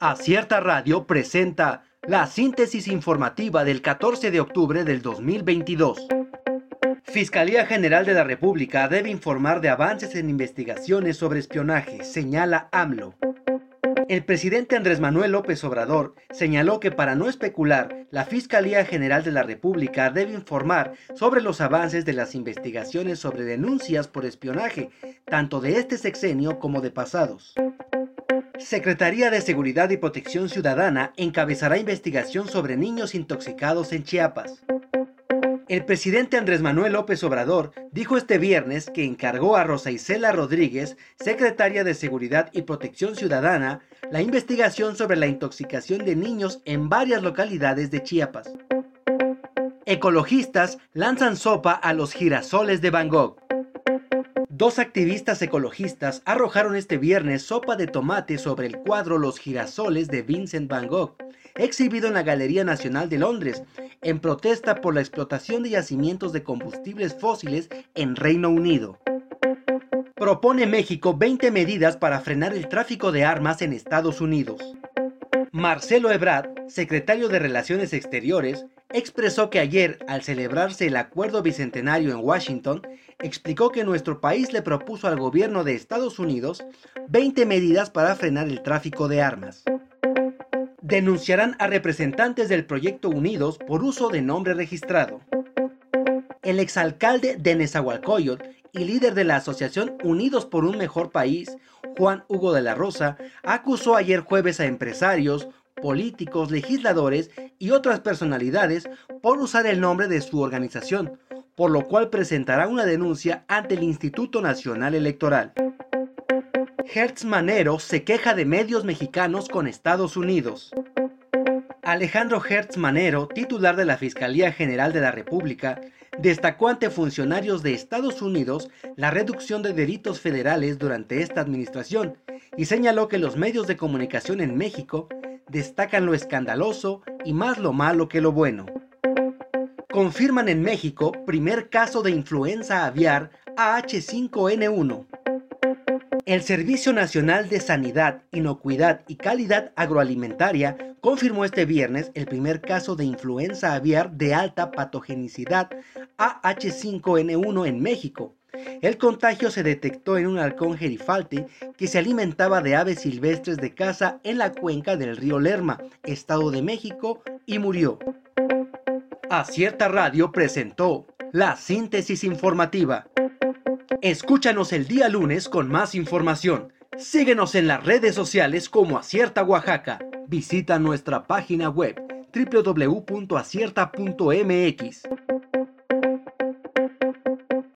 Acierta Radio presenta la síntesis informativa del 14 de octubre del 2022. Fiscalía General de la República debe informar de avances en investigaciones sobre espionaje, señala AMLO. El presidente Andrés Manuel López Obrador señaló que para no especular, la Fiscalía General de la República debe informar sobre los avances de las investigaciones sobre denuncias por espionaje, tanto de este sexenio como de pasados. Secretaría de Seguridad y Protección Ciudadana encabezará investigación sobre niños intoxicados en Chiapas. El presidente Andrés Manuel López Obrador dijo este viernes que encargó a Rosa Isela Rodríguez, secretaria de Seguridad y Protección Ciudadana, la investigación sobre la intoxicación de niños en varias localidades de Chiapas. Ecologistas lanzan sopa a los girasoles de Van Gogh. Dos activistas ecologistas arrojaron este viernes sopa de tomate sobre el cuadro Los girasoles de Vincent Van Gogh, exhibido en la Galería Nacional de Londres, en protesta por la explotación de yacimientos de combustibles fósiles en Reino Unido. Propone México 20 medidas para frenar el tráfico de armas en Estados Unidos. Marcelo Ebrard, secretario de Relaciones Exteriores, expresó que ayer, al celebrarse el Acuerdo Bicentenario en Washington, explicó que nuestro país le propuso al gobierno de Estados Unidos 20 medidas para frenar el tráfico de armas denunciarán a representantes del Proyecto Unidos por uso de nombre registrado. El exalcalde de Nezahualcóyotl y líder de la Asociación Unidos por un Mejor País, Juan Hugo de la Rosa, acusó ayer jueves a empresarios, políticos, legisladores y otras personalidades por usar el nombre de su organización, por lo cual presentará una denuncia ante el Instituto Nacional Electoral. Hertz Manero se queja de medios mexicanos con Estados Unidos. Alejandro Hertz Manero, titular de la Fiscalía General de la República, destacó ante funcionarios de Estados Unidos la reducción de delitos federales durante esta administración y señaló que los medios de comunicación en México destacan lo escandaloso y más lo malo que lo bueno. Confirman en México primer caso de influenza aviar AH5N1. El Servicio Nacional de Sanidad, Inocuidad y Calidad Agroalimentaria confirmó este viernes el primer caso de influenza aviar de alta patogenicidad AH5N1 en México. El contagio se detectó en un halcón gerifalte que se alimentaba de aves silvestres de caza en la cuenca del río Lerma, Estado de México, y murió. Acierta Radio presentó la síntesis informativa. Escúchanos el día lunes con más información. Síguenos en las redes sociales como Acierta Oaxaca. Visita nuestra página web www.acierta.mx.